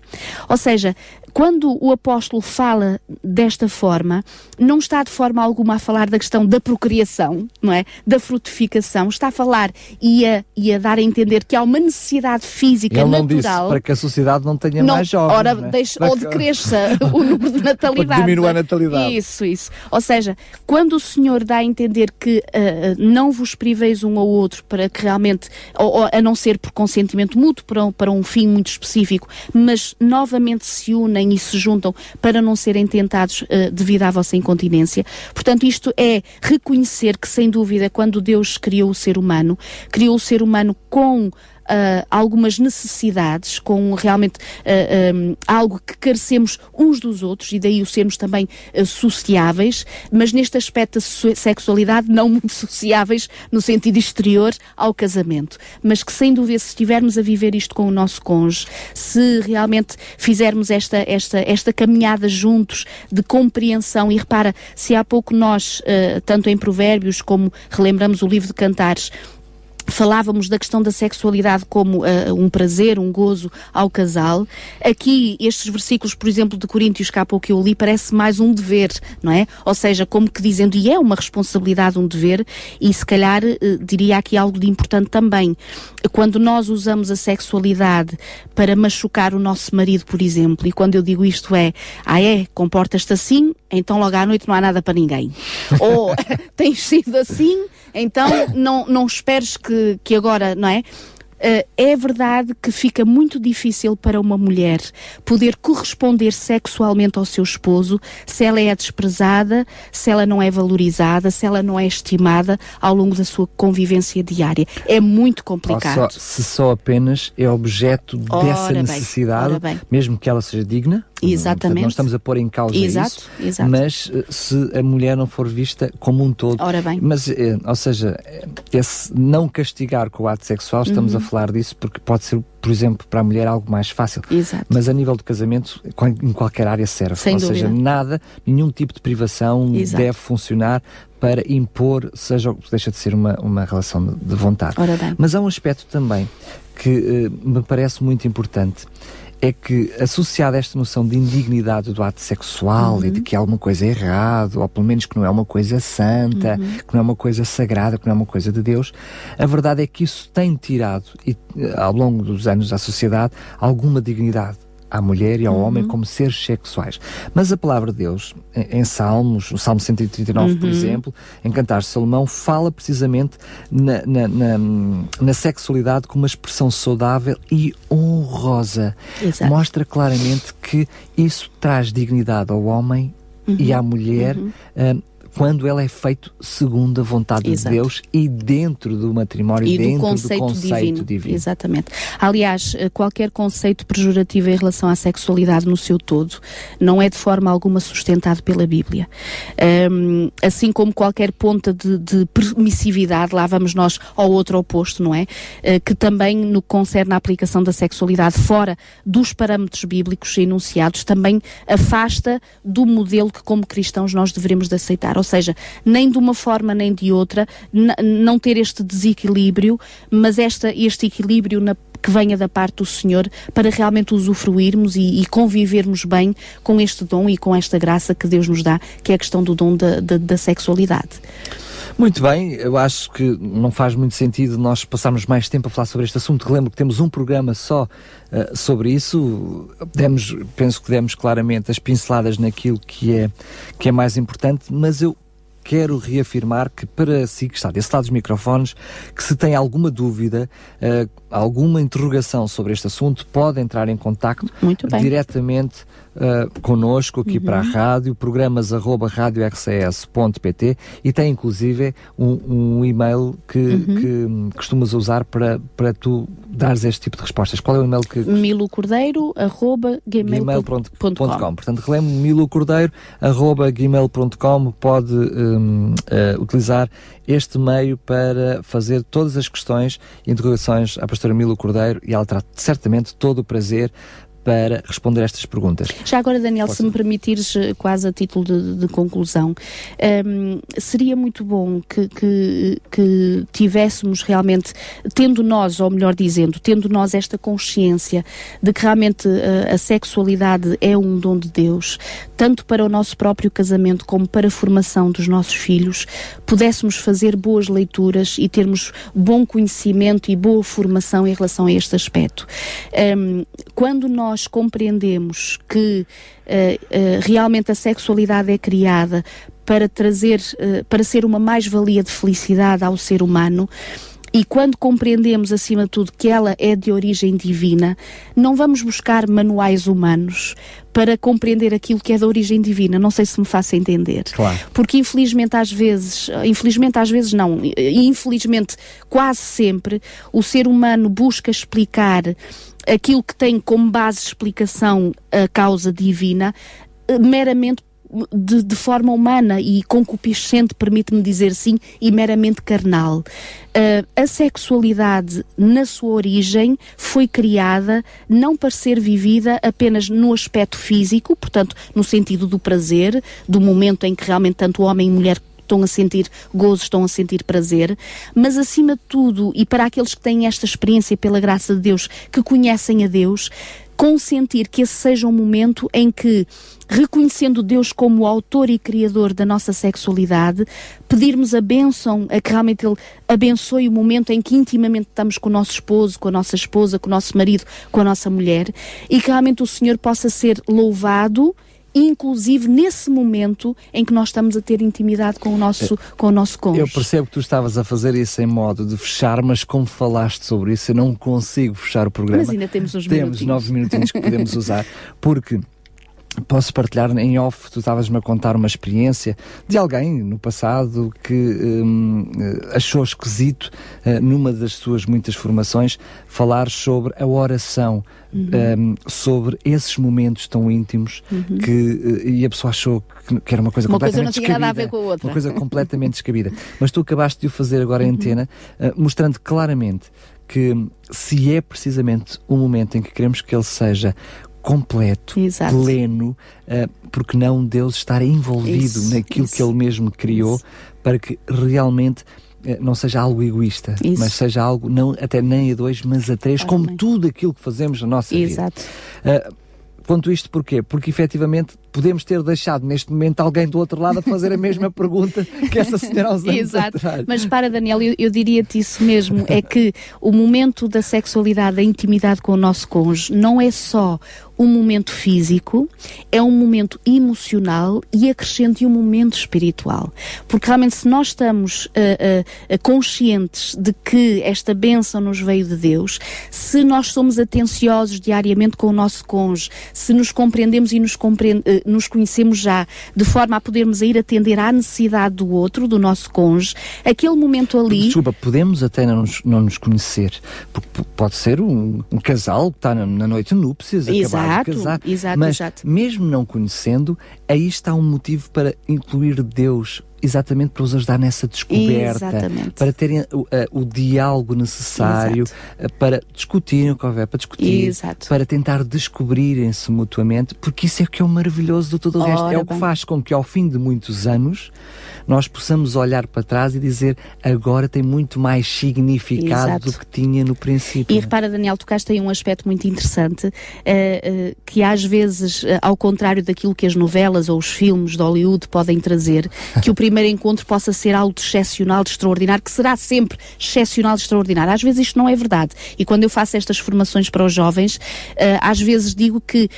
Speaker 3: Ou seja, quando o apóstolo fala desta forma, não está de forma alguma a falar da questão da procriação, não é? Da frutificação, está a falar e a, e a dar a entender que há uma necessidade física
Speaker 2: Ele
Speaker 3: natural.
Speaker 2: Não disse para que a sociedade não tenha não, mais jovens.
Speaker 3: Ora,
Speaker 2: é?
Speaker 3: deixa, ou decresça o número de natalidade. Para
Speaker 2: diminuir a natalidade.
Speaker 3: Isso, isso. Ou seja, quando o Senhor dá a entender que uh, não vos priveis um ao outro para que realmente, ou, ou, a não ser por consentimento mútuo, para, para um fim muito específico, mas novamente se unem e se juntam para não serem tentados uh, devido à vossa incontinência. Portanto, isto é reconhecer que, sem dúvida, quando Deus criou o ser humano, criou o ser humano com uh, algumas necessidades, com realmente uh, ah, um, algo que carecemos uns dos outros e daí o sermos também uh, sociáveis, mas neste aspecto da sexualidade não muito sociáveis no sentido exterior ao casamento. Mas que sem dúvida, se estivermos a viver isto com o nosso cônjuge, se realmente fizermos esta, esta, esta caminhada juntos de compreensão, e repara, se há pouco nós, tanto em Provérbios como relembramos o livro de Cantares, falávamos da questão da sexualidade como uh, um prazer, um gozo ao casal. Aqui, estes versículos, por exemplo, de Coríntios, cá pouco que eu li, parece mais um dever, não é? Ou seja, como que dizendo, e é uma responsabilidade, um dever, e se calhar uh, diria aqui algo de importante também. Quando nós usamos a sexualidade para machucar o nosso marido, por exemplo, e quando eu digo isto é, ah é, comportas-te assim, então logo à noite não há nada para ninguém. Ou tens sido assim, então não, não esperes que, que agora, não é? Uh, é verdade que fica muito difícil para uma mulher poder corresponder sexualmente ao seu esposo se ela é desprezada, se ela não é valorizada, se ela não é estimada ao longo da sua convivência diária. É muito complicado.
Speaker 2: Só, se só apenas é objeto ora dessa necessidade, bem, mesmo que ela seja digna,
Speaker 3: Exatamente. Portanto,
Speaker 2: não estamos a pôr em causa
Speaker 3: exato,
Speaker 2: isso,
Speaker 3: exato.
Speaker 2: mas eh, se a mulher não for vista como um todo,
Speaker 3: Ora bem.
Speaker 2: mas, eh, ou seja, esse não castigar com o ato sexual, estamos uhum. a falar disso porque pode ser, por exemplo, para a mulher algo mais fácil.
Speaker 3: Exato.
Speaker 2: Mas a nível do casamento, em qualquer área serve.
Speaker 3: Sem
Speaker 2: ou
Speaker 3: dúvida.
Speaker 2: seja, nada, nenhum tipo de privação
Speaker 3: exato.
Speaker 2: deve funcionar para impor, seja deixa de ser uma, uma relação de vontade. Mas há um aspecto também que uh, me parece muito importante é que, associada a esta noção de indignidade do ato sexual uhum. e de que há alguma coisa errado, ou pelo menos que não é uma coisa santa, uhum. que não é uma coisa sagrada, que não é uma coisa de Deus, a verdade é que isso tem tirado, e, ao longo dos anos, à sociedade alguma dignidade à mulher e ao uhum. homem como seres sexuais. Mas a palavra de Deus, em, Salmos, o Salmo 139, uhum. por exemplo, em Cantar Salomão, fala precisamente na, na, na, na, sexualidade como uma expressão saudável e honrosa.
Speaker 3: Exato.
Speaker 2: Mostra claramente que isso traz dignidade ao homem uhum. e à mulher. Uhum. Uh, quando ela é feito segundo a vontade Exato. de Deus e dentro do matrimónio,
Speaker 3: e
Speaker 2: dentro
Speaker 3: do conceito,
Speaker 2: do conceito divino. divino.
Speaker 3: Exatamente. Aliás, eh, qualquer conceito pejorativo em relação à sexualidade no seu todo não é de forma alguma sustentado pela Bíblia. Um, assim como qualquer ponta de, de, permissividade, lá vamos nós ao outro oposto, não é? Uh, que também no que concerne à aplicação da sexualidade fora dos parâmetros bíblicos enunciados, também afasta do modelo que como cristãos nós devemos de aceitar ou seja, nem de uma forma nem de outra, não ter este desequilíbrio, mas esta, este equilíbrio na que venha da parte do Senhor para realmente usufruirmos e, e, convivermos bem com este dom e com esta graça que Deus nos dá, que é a questão do dom da, da, da sexualidade.
Speaker 2: Muito bem, eu acho que não faz muito sentido nós passarmos mais tempo a falar sobre este assunto. Relembro que temos um programa só uh, sobre isso. Demos, penso que demos claramente as pinceladas naquilo que é, que é mais importante, mas eu quero reafirmar que para si que está desse lado dos microfones, que se tem alguma dúvida, uh, alguma interrogação sobre este assunto, pode entrar em contacto diretamente uh, connosco aqui uhum. para a rádio, programas arroba radiorcs.pt e tem inclusive um, um e-mail que, uhum. que costumas usar para, para tu dares este tipo de respostas. Qual é o e-mail que...
Speaker 3: milocordeiro arroba gmail.com
Speaker 2: Portanto, relembro milocordeiro arroba gmail.com pode um, uh, eh, utilizar este meio para fazer todas as questões e interrogações à pastora Milo Cordeiro e ela terá certamente todo o prazer para responder a estas perguntas.
Speaker 3: Já agora, Daniel, Posso? se me permitires, eh, quase a título de, de conclusão, um, ehm, seria muito bom que, que, que, tivéssemos realmente, tendo nós, ou melhor dizendo, tendo nós esta consciência de que realmente a, eh, a sexualidade é um dom de Deus, tanto para o nosso próprio casamento como para a formação dos nossos filhos, pudéssemos fazer boas leituras e termos bom conhecimento e boa formação em relação a este aspecto. Um, ehm, quando nós compreendemos que uh, uh, realmente a sexualidade é criada para trazer, uh, para ser uma mais-valia de felicidade ao ser humano, e quando compreendemos, acima de tudo, que ela é de origem divina, não vamos buscar manuais humanos para compreender aquilo que é da origem divina. Não sei se me faço entender.
Speaker 2: Claro.
Speaker 3: Porque infelizmente às vezes, infelizmente às vezes não, infelizmente quase sempre, o ser humano busca explicar aquilo que tem como base explicação a causa divina eh, meramente de, de, forma humana e concupiscente, permite-me dizer sim, e meramente carnal. Uh, a sexualidade, na sua origem, foi criada não para ser vivida apenas no aspecto físico, portanto, no sentido do prazer, do momento em que realmente tanto homem e mulher estão a sentir gozo, estão a sentir prazer, mas acima de tudo, e para aqueles que têm esta experiência pela graça de Deus, que conhecem a Deus, consentir que esse seja um momento em que, reconhecendo Deus como autor e criador da nossa sexualidade, pedirmos a bênção, a que realmente Ele abençoe o momento em que intimamente estamos com o nosso esposo, com a nossa esposa, com o nosso marido, com a nossa mulher, e que realmente o Senhor possa ser louvado inclusive nesse momento em que nós estamos a ter intimidade com o nosso, com o nosso cônjuge.
Speaker 2: Eu percebo que tu estavas a fazer isso em modo de fechar, mas como falaste sobre isso, eu não consigo fechar o programa.
Speaker 3: Mas ainda temos uns
Speaker 2: Temos
Speaker 3: minutinhos.
Speaker 2: nove minutinhos que podemos usar, porque Posso partilhar em off, tu estavas-me a contar uma experiência de alguém no passado que hum, achou esquisito, uh, numa das suas muitas formações, falar sobre a oração, uhum. um, sobre esses momentos tão íntimos
Speaker 3: uhum.
Speaker 2: que, uh, e a pessoa achou que, que era uma coisa
Speaker 3: uma
Speaker 2: completamente
Speaker 3: coisa não tinha nada a ver com a outra.
Speaker 2: Uma coisa completamente descabida. Mas tu acabaste de o fazer agora em
Speaker 3: Uhum.
Speaker 2: antena, mostrando claramente que se é precisamente o momento em que queremos que ele seja completo,
Speaker 3: Exato.
Speaker 2: pleno, uh, porque não Deus estar envolvido
Speaker 3: Isso,
Speaker 2: naquilo
Speaker 3: isso,
Speaker 2: que Ele mesmo criou,
Speaker 3: isso.
Speaker 2: para que realmente uh, não seja algo egoísta, mas seja algo não até nem a dois, mas a três, como tudo aquilo que fazemos na nossa
Speaker 3: Exato.
Speaker 2: vida. Uh, Quanto isto porquê? Porque efetivamente podemos ter deixado neste momento alguém do outro lado a fazer a mesma pergunta que essa senhora uns anos
Speaker 3: Exato.
Speaker 2: atrás.
Speaker 3: Mas para, Daniel, eu, eu diria-te isso mesmo: é que o momento da sexualidade, da intimidade com o nosso cônjuge, não é só um momento físico, é um momento emocional e acrescente um momento espiritual. Porque realmente, se nós estamos uh, uh, conscientes de que esta bênção nos veio de Deus, se nós somos atenciosos diariamente com o nosso cônjuge, se nos compreendemos e nos, compreende, nos conhecemos já de forma a podermos ir atender à necessidade do outro, do nosso cônjuge, aquele momento ali.
Speaker 2: Desculpa, podemos até não nos, não nos conhecer, porque pode ser um, um casal que está na, na noite de núpcias, acabar
Speaker 3: Exato,
Speaker 2: de casar,
Speaker 3: exato,
Speaker 2: mas
Speaker 3: exato.
Speaker 2: mesmo não conhecendo, aí está um motivo para incluir Deus, exatamente para os ajudar nessa descoberta,
Speaker 3: Exatamente.
Speaker 2: para terem o, eh, o diálogo necessário, eh, para discutirem o que houver para discutir,
Speaker 3: Exato.
Speaker 2: para tentar descobrirem-se mutuamente, porque isso é o que é o maravilhoso de todo o resto,
Speaker 3: Ora
Speaker 2: é o que
Speaker 3: bem.
Speaker 2: faz com que ao fim de muitos anos nós possamos olhar para trás e dizer agora tem muito mais significado
Speaker 3: Exato.
Speaker 2: do que tinha no princípio.
Speaker 3: E repara, Daniel, tocaste aí um aspecto muito interessante, eh, eh, que às vezes, eh, ao contrário daquilo que as novelas ou os filmes de Hollywood podem trazer, que o primeiro encontro possa ser algo de excepcional, de extraordinário, que será sempre excepcional, de extraordinário. Às vezes isto não é verdade. E quando eu faço estas formações para os jovens, às vezes digo que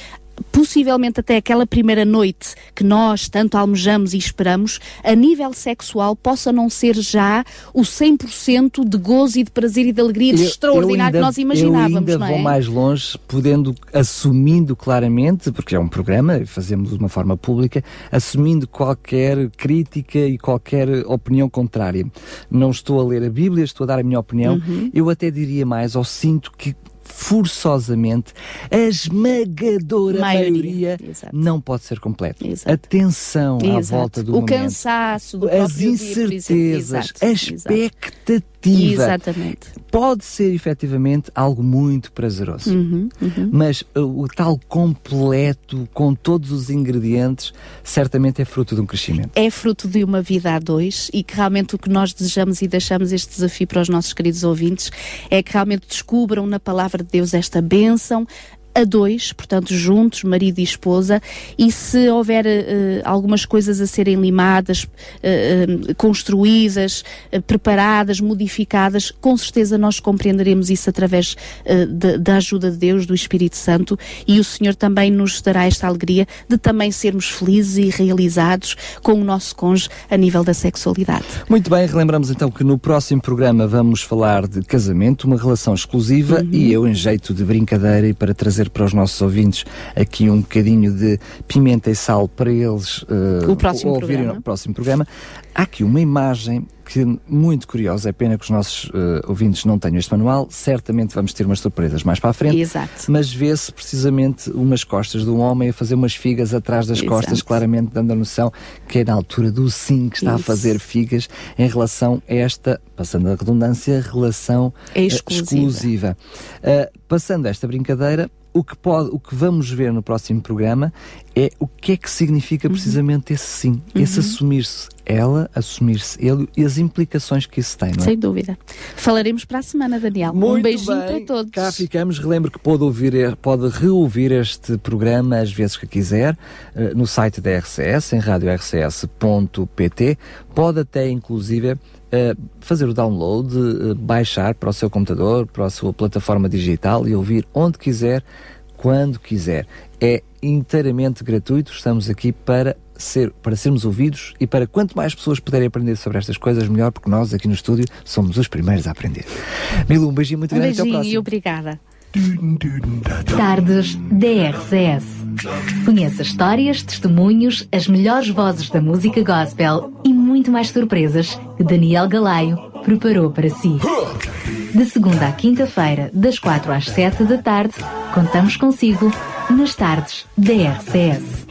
Speaker 3: possivelmente até aquela primeira noite que nós tanto almejamos e esperamos, a nível sexual possa não ser já o 100% de gozo e de prazer e de alegria
Speaker 2: Eu-
Speaker 3: extraordinário
Speaker 2: eu ainda-
Speaker 3: que nós imaginávamos,
Speaker 2: Eu ainda
Speaker 3: não
Speaker 2: vou
Speaker 3: é?
Speaker 2: mais longe, podendo, assumindo claramente, porque é um programa fazemos de uma forma pública, assumindo qualquer crítica e qualquer opinião contrária. Não estou a ler a Bíblia, estou a dar a minha opinião.
Speaker 3: Uhum.
Speaker 2: Eu até diria mais, ou sinto que forçosamente a esmagadora
Speaker 3: Maioria,
Speaker 2: maioria, não pode ser completo.
Speaker 3: Exato.
Speaker 2: Atenção à
Speaker 3: Exato.
Speaker 2: volta do
Speaker 3: o
Speaker 2: momento.
Speaker 3: cansaço do
Speaker 2: As
Speaker 3: próprio dia, por exemplo.
Speaker 2: incertezas,
Speaker 3: Exato,
Speaker 2: a
Speaker 3: exato.
Speaker 2: expectativa
Speaker 3: Exatamente.
Speaker 2: pode ser efetivamente algo muito prazeroso.
Speaker 3: Uhum, uhum.
Speaker 2: Mas uh, o tal completo, com todos os ingredientes, certamente é fruto de um crescimento.
Speaker 3: é fruto de uma vida a dois e que realmente o que nós desejamos e deixamos este desafio para os nossos queridos ouvintes é que realmente descubram na palavra de Deus esta bênção a dois, portanto juntos, marido e esposa, e se houver eh, algumas coisas a serem limadas, eh, eh, construídas, preparadas, modificadas, com certeza nós compreenderemos isso através de- da ajuda de Deus, do Espírito Santo, e o Senhor também nos dará esta alegria de também sermos felizes e realizados com o nosso cônjuge a nível da sexualidade.
Speaker 2: Muito bem, relembramos então que no próximo programa vamos falar de casamento, uma relação exclusiva,
Speaker 3: Uhum.
Speaker 2: e eu, em jeito de brincadeira e para trazer para os nossos ouvintes aqui um bocadinho de pimenta e sal para eles eh,
Speaker 3: O próximo
Speaker 2: ouvirem
Speaker 3: programa.
Speaker 2: o próximo programa, há aqui uma imagem que muito curiosa, é pena que os nossos eh, ouvintes não tenham este manual, certamente vamos ter umas surpresas mais para a frente.
Speaker 3: Exato.
Speaker 2: Mas vê-se precisamente umas costas de um homem a fazer umas figas atrás das
Speaker 3: Exato.
Speaker 2: costas, claramente dando a noção que é na altura do sim que está a
Speaker 3: Isso.
Speaker 2: fazer figas em relação a esta, passando a redundância, relação eh,
Speaker 3: Exclusiva.
Speaker 2: exclusiva. Uh, passando esta brincadeira, o que, pode, o que vamos ver no próximo programa é o que é que significa
Speaker 3: Uhum.
Speaker 2: precisamente esse sim, esse assumir-se ela, assumir-se ele e as implicações que isso tem, não é?
Speaker 3: Sem dúvida. Falaremos para a semana, Daniel.
Speaker 2: Muito
Speaker 3: um beijinho
Speaker 2: bem.
Speaker 3: para todos.
Speaker 2: Cá ficamos. Relembro que pode, ouvir, pode reouvir este programa às vezes que quiser eh, no site da RCS, em radiorcs.pt. Pode até, inclusive, eh, fazer o download, eh, baixar para o seu computador, para a sua plataforma digital e ouvir onde quiser, quando quiser. É inteiramente gratuito. Estamos aqui para ser, para sermos ouvidos e para quanto mais pessoas puderem aprender sobre estas coisas, melhor, porque nós aqui no estúdio somos os primeiros a aprender. Milu, um beijinho muito
Speaker 3: Um
Speaker 2: grande
Speaker 3: beijinho
Speaker 2: até
Speaker 3: e
Speaker 2: ao próximo.
Speaker 3: obrigada.
Speaker 1: Tardes DRCS. Conheça histórias, testemunhos, as melhores vozes da música gospel e muito mais surpresas que Daniel Galaio preparou para si. De segunda à quinta-feira, das quatro às sete da tarde, contamos consigo nas tardes DRCS.